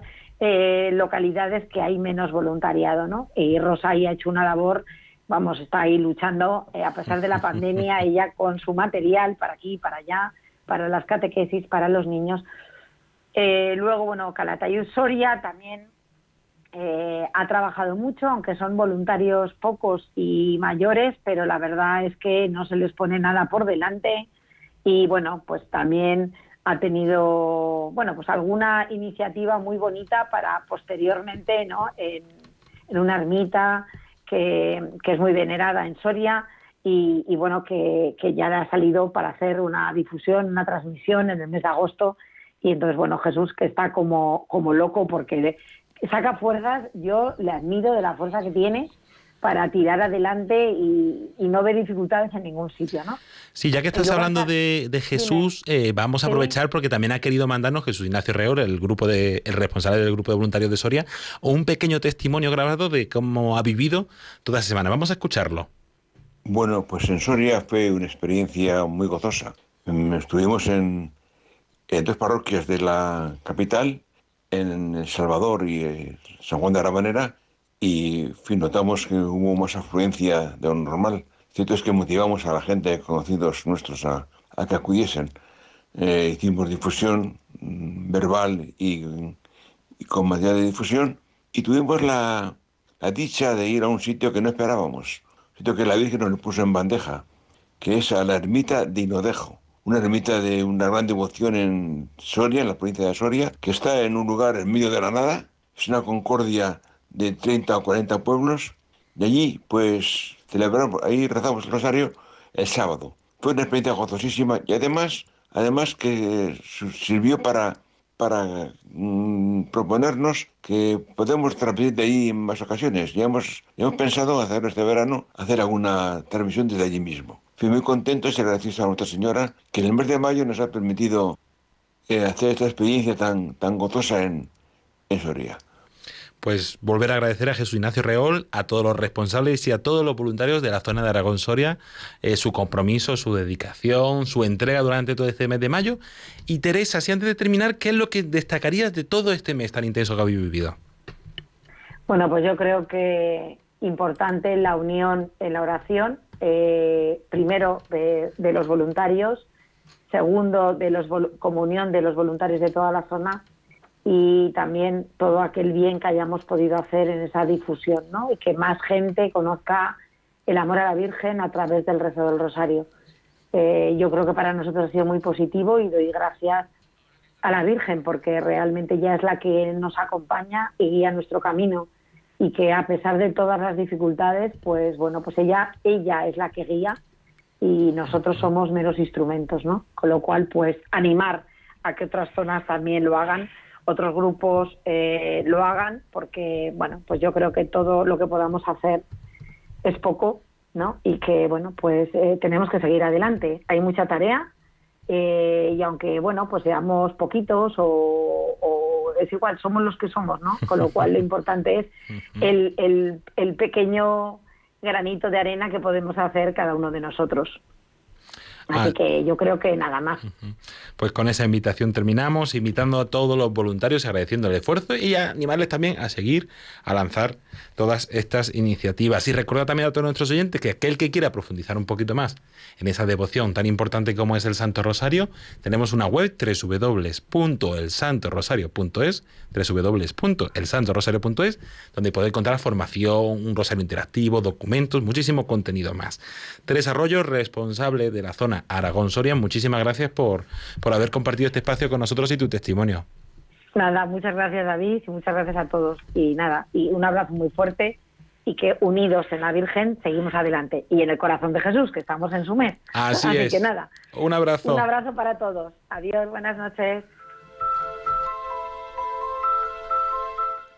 localidades que hay menos voluntariado, ¿no? Y Rosa ahí ha hecho una labor, vamos, está ahí luchando a pesar de la pandemia, ella con su material para aquí, para allá, para las catequesis, para los niños. luego, bueno, Calatayud Soria también eh, ha trabajado mucho, aunque son voluntarios pocos y mayores, pero la verdad es que no se les pone nada por delante y bueno, pues también ha tenido, bueno, pues alguna iniciativa muy bonita para posteriormente, ¿no? En, una ermita que, es muy venerada en Soria y, bueno, que, que ya ha salido para hacer una difusión, una transmisión en el mes de agosto y entonces, bueno, Jesús que está como, como loco porque saca fuerzas, yo le admiro de la fuerza que tiene para tirar adelante y, no ver dificultades en ningún sitio, ¿no? Sí, ya que estás hablando de, Jesús, eh, vamos a aprovechar porque también ha querido mandarnos Jesús Ignacio Reor, el grupo de, el responsable del grupo de voluntarios de Soria, un pequeño testimonio grabado de cómo ha vivido toda esa semana. Vamos a escucharlo. Bueno, pues en Soria fue una experiencia muy gozosa. Estuvimos en, en dos parroquias de la capital en El Salvador y eh, San Juan de Arabanera y fin, notamos que hubo más afluencia de lo normal. Cierto es que motivamos a la gente, conocidos nuestros, a, que acudiesen. Eh, hicimos difusión mm, verbal y, con material de difusión y tuvimos la, la, dicha de ir a un sitio que no esperábamos, un sitio que la Virgen nos puso en bandeja, que es a la ermita de Inodejo una ermita de una gran devoción en Soria, en la provincia de Soria, que está en un lugar en medio de la nada. Es una concordia de 30 o 40 pueblos. Y allí, pues, celebramos, ahí rezamos el rosario el sábado. Fue una experiencia gozosísima y además, además que sirvió para, para mm, proponernos que podemos transmitir de ahí en más ocasiones. Ya hemos, ya hemos pensado hacer este verano, hacer alguna transmisión desde allí mismo. Fui muy contento y gracias a Nuestra Señora que en el mes de mayo nos ha permitido eh, hacer esta experiencia tan, tan gozosa en, en Soria. Pues volver a agradecer a Jesús Ignacio Reol, a todos los responsables y a todos los voluntarios de la zona de Aragón Soria, eh, su compromiso, su dedicación, su entrega durante todo este mes de mayo. Y Teresa, si antes de terminar, ¿qué es lo que destacarías de todo este mes tan intenso que habéis vivido? Bueno, pues yo creo que importante la unión en la oración, eh, primero de, los voluntarios, segundo de los comunión de los voluntarios de toda la zona y también todo aquel bien que hayamos podido hacer en esa difusión, ¿no? Y que más gente conozca el amor a la Virgen a través del rezo del Rosario. Eh, yo creo que para nosotros ha sido muy positivo y doy gracias a la Virgen porque realmente ya es la que nos acompaña y guía nuestro camino y que a pesar de todas las dificultades, pues bueno, pues ella, ella es la que guía y nosotros somos meros instrumentos, ¿no? Con lo cual, pues animar a que otras zonas también lo hagan, otros grupos eh, lo hagan, porque bueno, pues yo creo que todo lo que podamos hacer es poco, ¿no? Y que bueno, pues eh, tenemos que seguir adelante. Hay mucha tarea eh, y aunque bueno, pues seamos poquitos o es igual, somos los que somos, ¿no? Con lo cual lo importante es el, el, el pequeño granito de arena que podemos hacer cada uno de nosotros. Así ah. que yo creo que nada más. Pues con esa invitación terminamos, invitando a todos los voluntarios, agradeciendo el esfuerzo y animarles también a seguir, a lanzar todas estas iniciativas. Y recuerda también a todos nuestros oyentes que aquel que quiera profundizar un poquito más en esa devoción tan importante como es el Santo Rosario, tenemos una web www.elsantorosario.es, www.elsantorosario.es, donde podéis encontrar formación, un rosario interactivo, documentos, muchísimo contenido más. Teresa Arroyo, responsable de la zona Aragón Soria, muchísimas gracias por, por haber compartido este espacio con nosotros y tu testimonio. Nada, muchas gracias David y muchas gracias a todos. Y nada, y un abrazo muy fuerte y que unidos en la Virgen seguimos adelante. Y en el corazón de Jesús, que estamos en su mes. Así, es. que nada. Un abrazo. Un abrazo para todos. Adiós, buenas noches.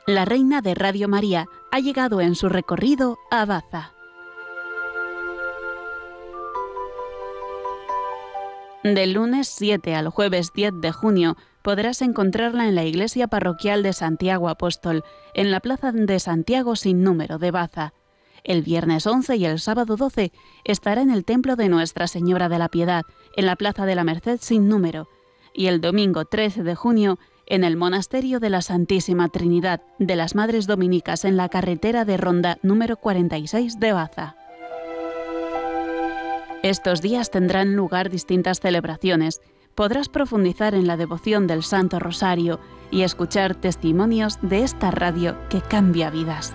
La reina de Radio María ha llegado en su recorrido a Baza. Del lunes 7 al jueves 10 de junio podrás encontrarla en la iglesia parroquial de Santiago Apóstol, en la plaza de Santiago sin número de Baza. El viernes 11 y el sábado 12 estará en el templo de Nuestra Señora de la Piedad, en la plaza de la Merced sin número. Y el domingo 13 de junio en el Monasterio de la Santísima Trinidad de las Madres Dominicas en la carretera de Ronda número 46 de Baza. Estos días tendrán lugar distintas celebraciones. Podrás profundizar en la devoción del Santo Rosario y escuchar testimonios de esta radio que cambia vidas.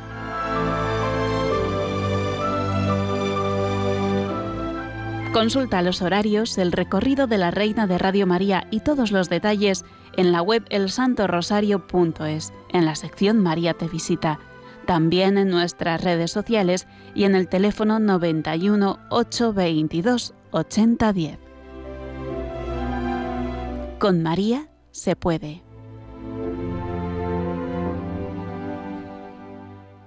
Consulta los horarios, el recorrido de la Reina de Radio María y todos los detalles en la web elsantorosario.es, en la sección María te visita también en nuestras redes sociales y en el teléfono 91 822 8010. Con María se puede.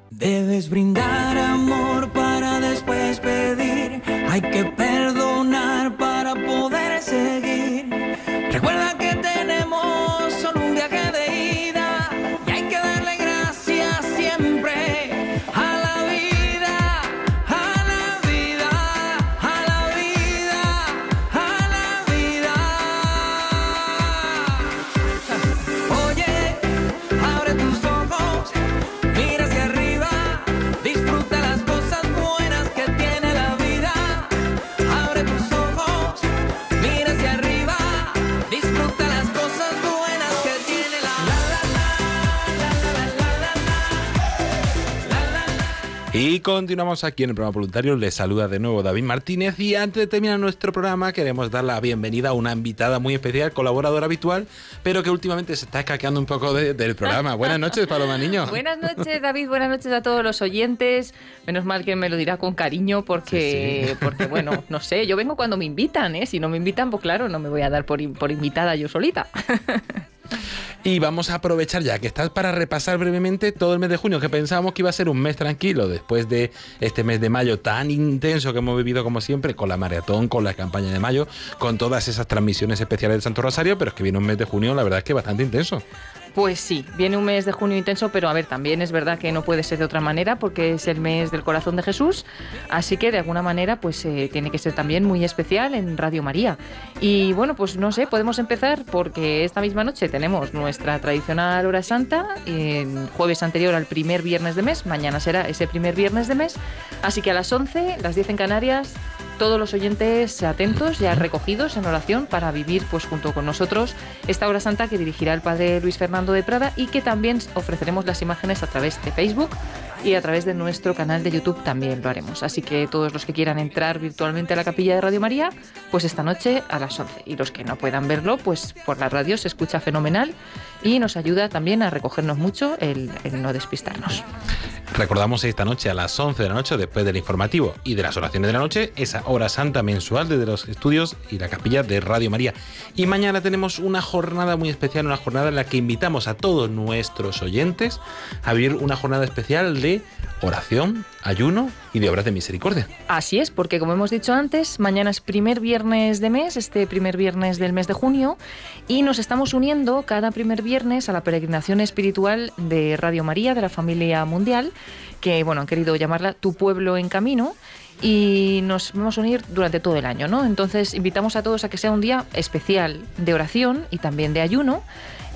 Debes brindar amor para después pedir. Hay que perdonar Y continuamos aquí en el programa voluntario. Les saluda de nuevo David Martínez. Y antes de terminar nuestro programa, queremos dar la bienvenida a una invitada muy especial, colaboradora habitual, pero que últimamente se está escaqueando un poco de- del programa. Buenas noches, Paloma Niño. Buenas noches, David. Buenas noches a todos los oyentes. Menos mal que me lo dirá con cariño porque, Sí, sí. porque bueno, no sé, yo vengo cuando me invitan, ¿eh? Si no me invitan, pues claro, no me voy a dar por, por invitada yo solita. Y vamos a aprovechar ya que estás para repasar brevemente todo el mes de junio, que pensábamos que iba a ser un mes tranquilo después de este mes de mayo tan intenso que hemos vivido como siempre, con la maratón, con la campaña de mayo, con todas esas transmisiones especiales del Santo Rosario, pero es que viene un mes de junio, la verdad es que bastante intenso. Pues sí, viene un mes de junio intenso, pero a ver, también es verdad que no puede ser de otra manera porque es el mes del corazón de Jesús, así que de alguna manera pues eh, tiene que ser también muy especial en Radio María. Y bueno, pues no sé, podemos empezar porque esta misma noche tenemos nuestra tradicional hora santa, en jueves anterior al primer viernes de mes, mañana será ese primer viernes de mes, así que a las 11, las 10 en Canarias, todos los oyentes atentos, ya recogidos en oración para vivir pues junto con nosotros esta hora santa que dirigirá el padre Luis Fernando de Prada y que también ofreceremos las imágenes a través de Facebook y a través de nuestro canal de YouTube también lo haremos. Así que todos los que quieran entrar virtualmente a la capilla de Radio María, pues esta noche a las 11. Y los que no puedan verlo, pues por la radio se escucha fenomenal y nos ayuda también a recogernos mucho el, el no despistarnos. Recordamos esta noche a las 11 de la noche, después del informativo y de las oraciones de la noche, esa hora santa mensual desde los estudios y la capilla de Radio María. Y mañana tenemos una jornada muy especial, una jornada en la que invitamos a todos nuestros oyentes a vivir una jornada especial de oración, ayuno y de obras de misericordia. Así es, porque como hemos dicho antes, mañana es primer viernes de mes, este primer viernes del mes de junio, y nos estamos uniendo cada primer viernes a la peregrinación espiritual de Radio María, de la familia mundial, que bueno, han querido llamarla Tu pueblo en camino. Y nos vamos a unir durante todo el año, ¿no? Entonces invitamos a todos a que sea un día especial de oración y también de ayuno.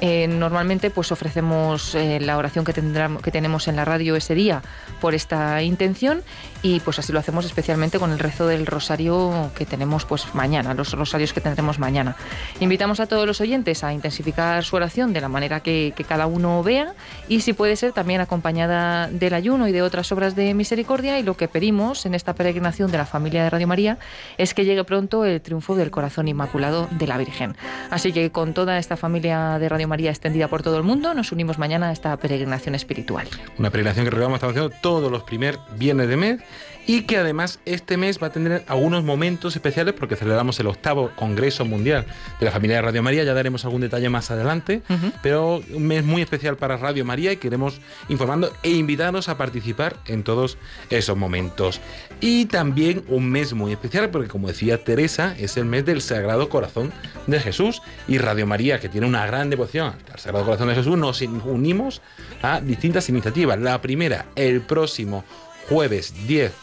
Eh, normalmente pues ofrecemos eh, la oración que, tendrá- que tenemos en la radio ese día por esta intención y pues así lo hacemos especialmente con el rezo del rosario que tenemos pues mañana, los rosarios que tendremos mañana. Invitamos a todos los oyentes a intensificar su oración de la manera que, que cada uno vea y si puede ser también acompañada del ayuno y de otras obras de misericordia y lo que pedimos en esta peregrinación de la familia de Radio María es que llegue pronto el triunfo del corazón inmaculado de la Virgen. Así que con toda esta familia de Radio María extendida por todo el mundo, nos unimos mañana a esta peregrinación espiritual. Una peregrinación que recordamos estamos haciendo todos los primeros viernes de mes y que además este mes va a tener algunos momentos especiales porque celebramos el octavo Congreso Mundial de la Familia de Radio María, ya daremos algún detalle más adelante, pero un mes muy especial para Radio María y queremos informando e invitarnos a participar en todos esos momentos. Y también un mes muy especial porque como decía Teresa, es el mes del Sagrado Corazón de Jesús y Radio María, que tiene una gran devoción al Sagrado Corazón de Jesús, nos unimos a distintas iniciativas. La primera, el próximo jueves 10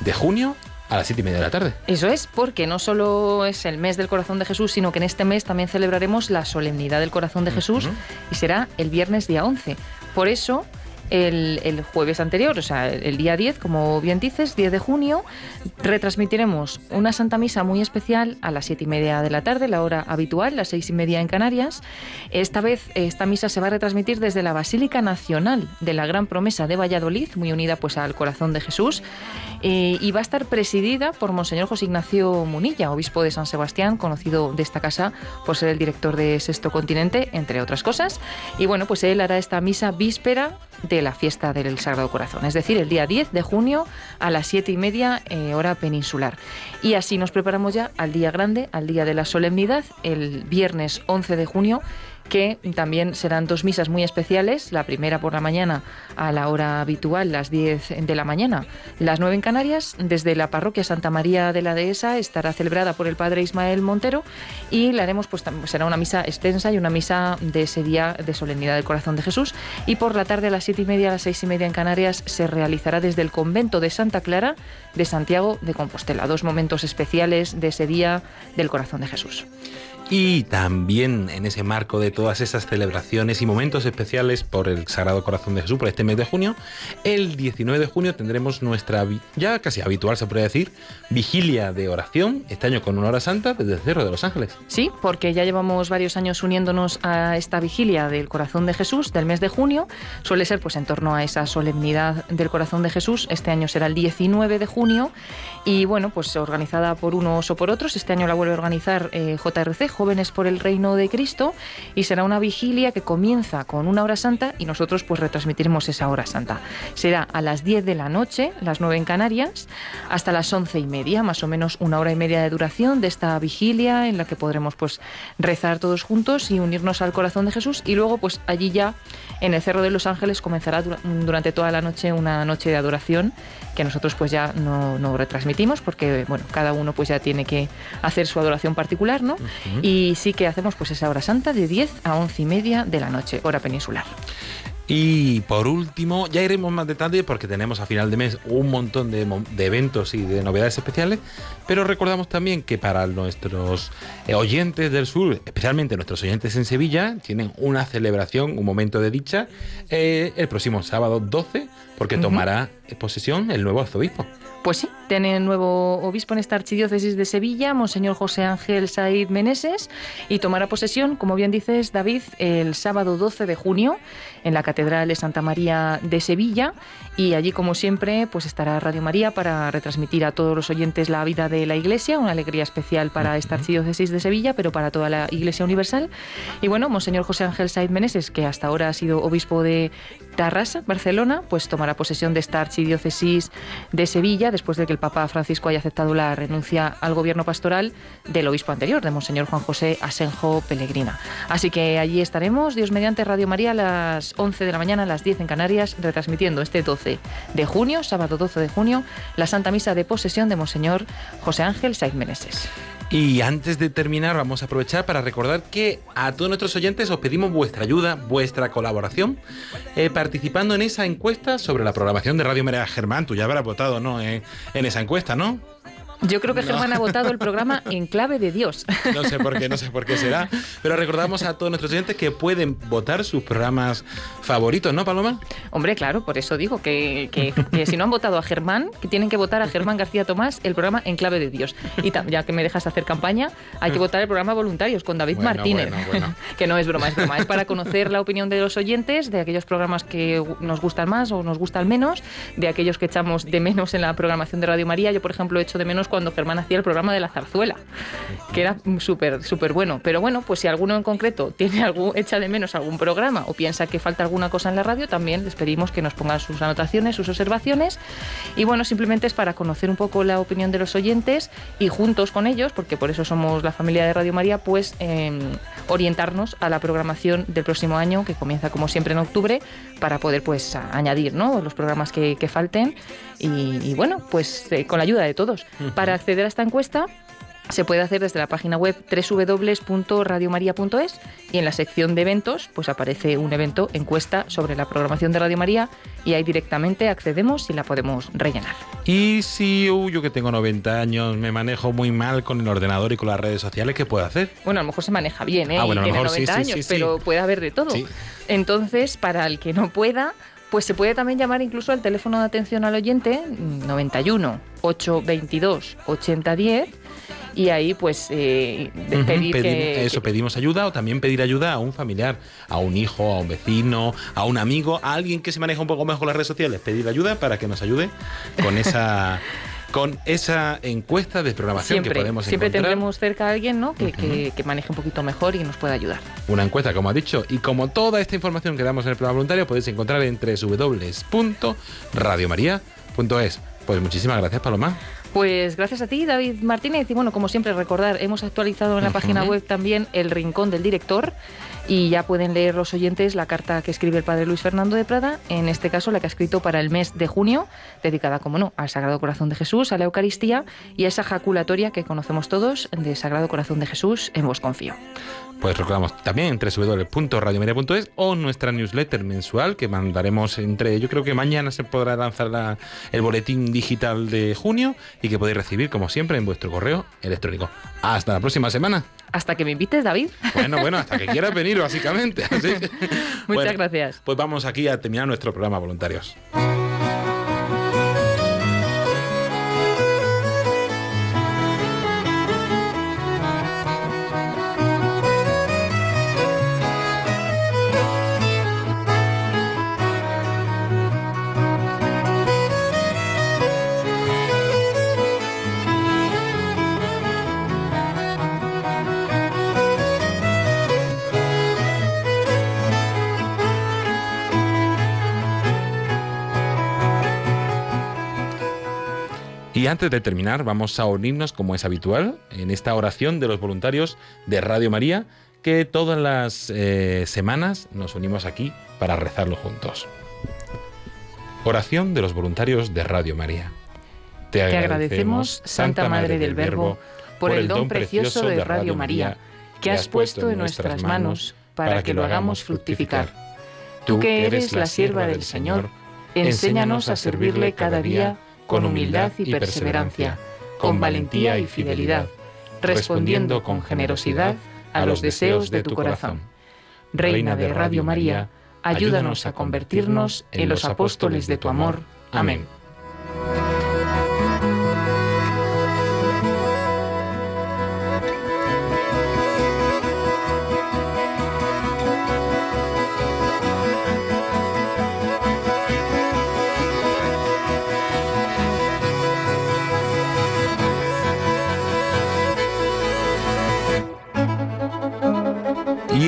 de junio a las 7 y media de la tarde. Eso es, porque no solo es el mes del corazón de Jesús, sino que en este mes también celebraremos la solemnidad del corazón de Jesús y será el viernes día 11. Por eso el, jueves anterior, o sea, el día 10, como bien dices, 10 de junio, retransmitiremos una Santa Misa muy especial a las 7 y media de la tarde, la hora habitual, las 6 y media en Canarias. Esta vez esta misa se va a retransmitir desde la Basílica Nacional de la Gran Promesa de Valladolid, muy unida pues al corazón de Jesús, eh, y va a estar presidida por Monseñor José Ignacio Munilla, obispo de San Sebastián, conocido de esta casa por ser el director de Sexto Continente, entre otras cosas. Y bueno, pues él hará esta misa víspera de la fiesta del Sagrado Corazón, es decir, el día 10 de junio a las 7 y media eh, hora peninsular. Y así nos preparamos ya al día grande, al día de la solemnidad, el viernes 11 de junio que también serán dos misas muy especiales, la primera por la mañana a la hora habitual, las 10 de la mañana, las 9 en Canarias, desde la parroquia Santa María de la Dehesa estará celebrada por el padre Ismael Montero y la haremos, pues será una misa extensa y una misa de ese día de solemnidad del corazón de Jesús. Y por la tarde a las 7 y media, a las 6 y media en Canarias se realizará desde el convento de Santa Clara de Santiago de Compostela, dos momentos especiales de ese día del corazón de Jesús. Y también en ese marco de todas esas celebraciones y momentos especiales por el Sagrado Corazón de Jesús, por este mes de junio, el 19 de junio tendremos nuestra, ya casi habitual se puede decir, vigilia de oración, este año con una hora santa desde el Cerro de los Ángeles. Sí, porque ya llevamos varios años uniéndonos a esta vigilia del Corazón de Jesús del mes de junio. Suele ser pues en torno a esa solemnidad del Corazón de Jesús. Este año será el 19 de junio y bueno, pues organizada por unos o por otros. Este año la vuelve a organizar eh, JRC, Jóvenes por el Reino de Cristo, y será una vigilia que comienza con una hora santa y nosotros pues retransmitiremos esa hora santa. Será a las 10 de la noche, las 9 en Canarias, hasta las 11 y media, más o menos una hora y media de duración de esta vigilia en la que podremos pues rezar todos juntos y unirnos al corazón de Jesús y luego pues allí ya en el Cerro de los Ángeles comenzará durante toda la noche una noche de adoración que nosotros pues ya no, no retransmitimos porque bueno cada uno pues ya tiene que hacer su adoración particular no y sí que hacemos pues esa hora santa de 10 a 11 y media de la noche hora peninsular y por último, ya iremos más detalle porque tenemos a final de mes un montón de, eventos y de novedades especiales, pero recordamos también que para nuestros eh, oyentes del sur, especialmente nuestros oyentes en Sevilla, tienen una celebración, un momento de dicha, eh, el próximo sábado 12, porque tomará posesión el nuevo arzobispo. Pues sí, tiene nuevo obispo en esta archidiócesis de Sevilla, Monseñor José Ángel Said Meneses, y tomará posesión, como bien dices, David, el sábado 12 de junio en la Catedral de Santa María de Sevilla. Y allí, como siempre, pues estará Radio María para retransmitir a todos los oyentes la vida de la Iglesia, una alegría especial para esta archidiócesis de Sevilla, pero para toda la Iglesia Universal. Y bueno, Monseñor José Ángel Said Meneses, que hasta ahora ha sido obispo de Tarrasa, Barcelona, pues tomará posesión de esta archidiócesis de Sevilla después de que el Papa Francisco haya aceptado la renuncia al gobierno pastoral del obispo anterior, de Monseñor Juan José Asenjo Pellegrina. Así que allí estaremos, Dios mediante Radio María, a las 11 de la mañana, a las 10 en Canarias, retransmitiendo este 12 de junio, sábado 12 de junio, la Santa Misa de posesión de Monseñor José Ángel Saiz Meneses. Y antes de terminar, vamos a aprovechar para recordar que a todos nuestros oyentes os pedimos vuestra ayuda, vuestra colaboración, eh, participando en esa encuesta sobre la programación de Radio María Germán. Tú ya habrás votado, ¿no? en esa encuesta, ¿no? Yo creo que Germán ha votado el programa en clave de Dios. No sé por qué, no sé por qué será. Pero recordamos a todos nuestros oyentes que pueden votar sus programas favoritos, ¿no, Paloma? Hombre, claro, por eso digo que, que, que si no han votado a Germán, que tienen que votar a Germán García Tomás el programa En Clave de Dios. Y ya que me dejas hacer campaña, hay que votar el programa Voluntarios con David Bueno, Martínez. bueno, bueno. que no es broma, es broma. Es para conocer la opinión de los oyentes, de aquellos programas que nos gustan más o nos gustan menos, de aquellos que echamos de menos en la programación de Radio María. Yo, por ejemplo, echo de menos cuando Germán hacía el programa de la zarzuela, que era súper, súper bueno. Pero bueno, pues si alguno en concreto tiene algún, echa de menos algún programa o piensa que falta alguna cosa en la radio, también les pedimos que nos pongan sus anotaciones, sus observaciones. Y bueno, simplemente es para conocer un poco la opinión de los oyentes y juntos con ellos, porque por eso somos la familia de Radio María, pues eh, orientarnos a la programación del próximo año, que comienza como siempre en octubre, para poder pues añadir ¿no? los programas que, falten y, y bueno, pues eh, con la ayuda de todos. Para acceder a esta encuesta se puede hacer desde la página web www.radiomaria.es y en la sección de eventos pues aparece un evento encuesta sobre la programación de Radio María y ahí directamente accedemos y la podemos rellenar. Y si uh, yo que tengo 90 años me manejo muy mal con el ordenador y con las redes sociales, ¿qué puedo hacer? Bueno, a lo mejor se maneja bien, ¿eh? Ah, bueno, a y lo tiene mejor sí, 90 sí, años, sí, sí. pero puede haber de todo. Entonces, para el que no pueda, pues se puede también llamar incluso al teléfono de atención al oyente 91 822 8010 y ahí pues eh, pedir pedir- que, eso, pedimos ayuda o también pedir ayuda a un familiar, a un hijo, a un vecino, a un amigo, a alguien que se maneja un poco mejor las redes sociales, pedir ayuda para que nos ayude con esa con esa encuesta de programación siempre, que podemos siempre encontrar. tendremos cerca a alguien ¿no? que, que- que maneje un poquito mejor y nos pueda ayudar. Una encuesta, como ha dicho, y como toda esta información que damos en el programa voluntario podéis encontrar en www.radiomaria.es. Pues muchísimas gracias, Paloma. Pues gracias a ti, David Martínez. Y bueno, como siempre, recordar, hemos actualizado en la página web también el rincón del director. Y ya pueden leer los oyentes la carta que escribe el padre Luis Fernando de Prada, en este caso la que ha escrito para el mes de junio, dedicada, como no, al Sagrado Corazón de Jesús, a la Eucaristía y a esa jaculatoria que conocemos todos de Sagrado Corazón de Jesús, en vos confío. Pues recordamos también en www.radiomaria.es o nuestra newsletter mensual que mandaremos entre, yo creo que mañana se podrá lanzar la- el boletín digital de junio y que podéis recibir como siempre en vuestro correo electrónico. Hasta la próxima semana. Hasta que me invites, David. Bueno, bueno, hasta que quieras venir básicamente. Así. Muchas Bueno, gracias. Pues vamos aquí a terminar nuestro programa voluntarios. Y antes de terminar, vamos a unirnos, como es habitual, en esta oración de los voluntarios de Radio María, que todas las eh, semanas nos unimos aquí para rezarlo juntos. Oración de los voluntarios de Radio María. Te agradecemos, Santa Madre del Verbo, por el don precioso de Radio María, que has puesto en nuestras manos para que lo hagamos fructificar. Tú que eres la sierva del Señor, enséñanos a servirle cada día con humildad y perseverancia, con valentía y fidelidad, respondiendo con generosidad a los deseos de tu corazón. Reina de Radio María, ayúdanos a convertirnos en los apóstoles de tu amor. Amén.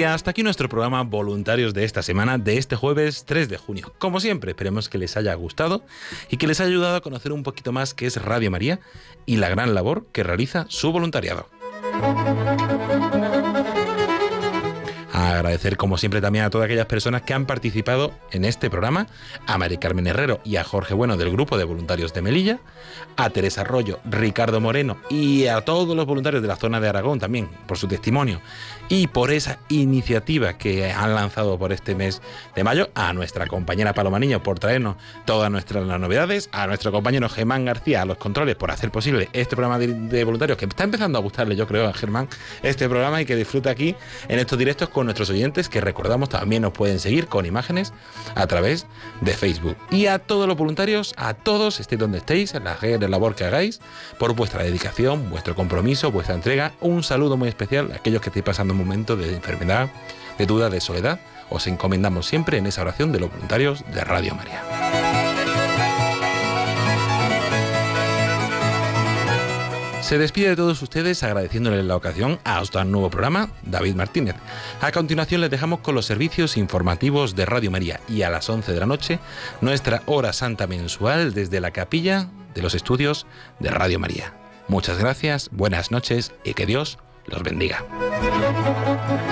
Hasta aquí nuestro programa Voluntarios de esta semana, de este jueves 3 de junio. Como siempre, esperemos que les haya gustado y que les haya ayudado a conocer un poquito más qué es Radio María y la gran labor que realiza su voluntariado. Agradecer como siempre también a todas aquellas personas que han participado en este programa, a Mari Carmen Herrero y a Jorge Bueno del grupo de voluntarios de Melilla, a Teresa Arroyo, Ricardo Moreno y a todos los voluntarios de la zona de Aragón también por su testimonio y por esa iniciativa que han lanzado por este mes de mayo, a nuestra compañera Paloma Niño por traernos todas nuestras novedades, a nuestro compañero Germán García a los controles por hacer posible este programa de, voluntarios que está empezando a gustarle yo creo a Germán este programa y que disfruta aquí en estos directos con nuestros oyentes que recordamos también nos pueden seguir con imágenes a través de Facebook. Y a todos los voluntarios, a todos, estéis donde estéis, en la labor que hagáis, por vuestra dedicación, vuestro compromiso, vuestra entrega, un saludo muy especial a aquellos que estéis pasando un momento de enfermedad, de duda, de soledad. Os encomendamos siempre en esa oración de los voluntarios de Radio María. Se despide de todos ustedes agradeciéndole la ocasión hasta un nuevo programa, David Martínez. A continuación les dejamos con los servicios informativos de Radio María y a las 11 de la noche nuestra hora santa mensual desde la capilla de los estudios de Radio María. Muchas gracias, buenas noches y que Dios los bendiga. A long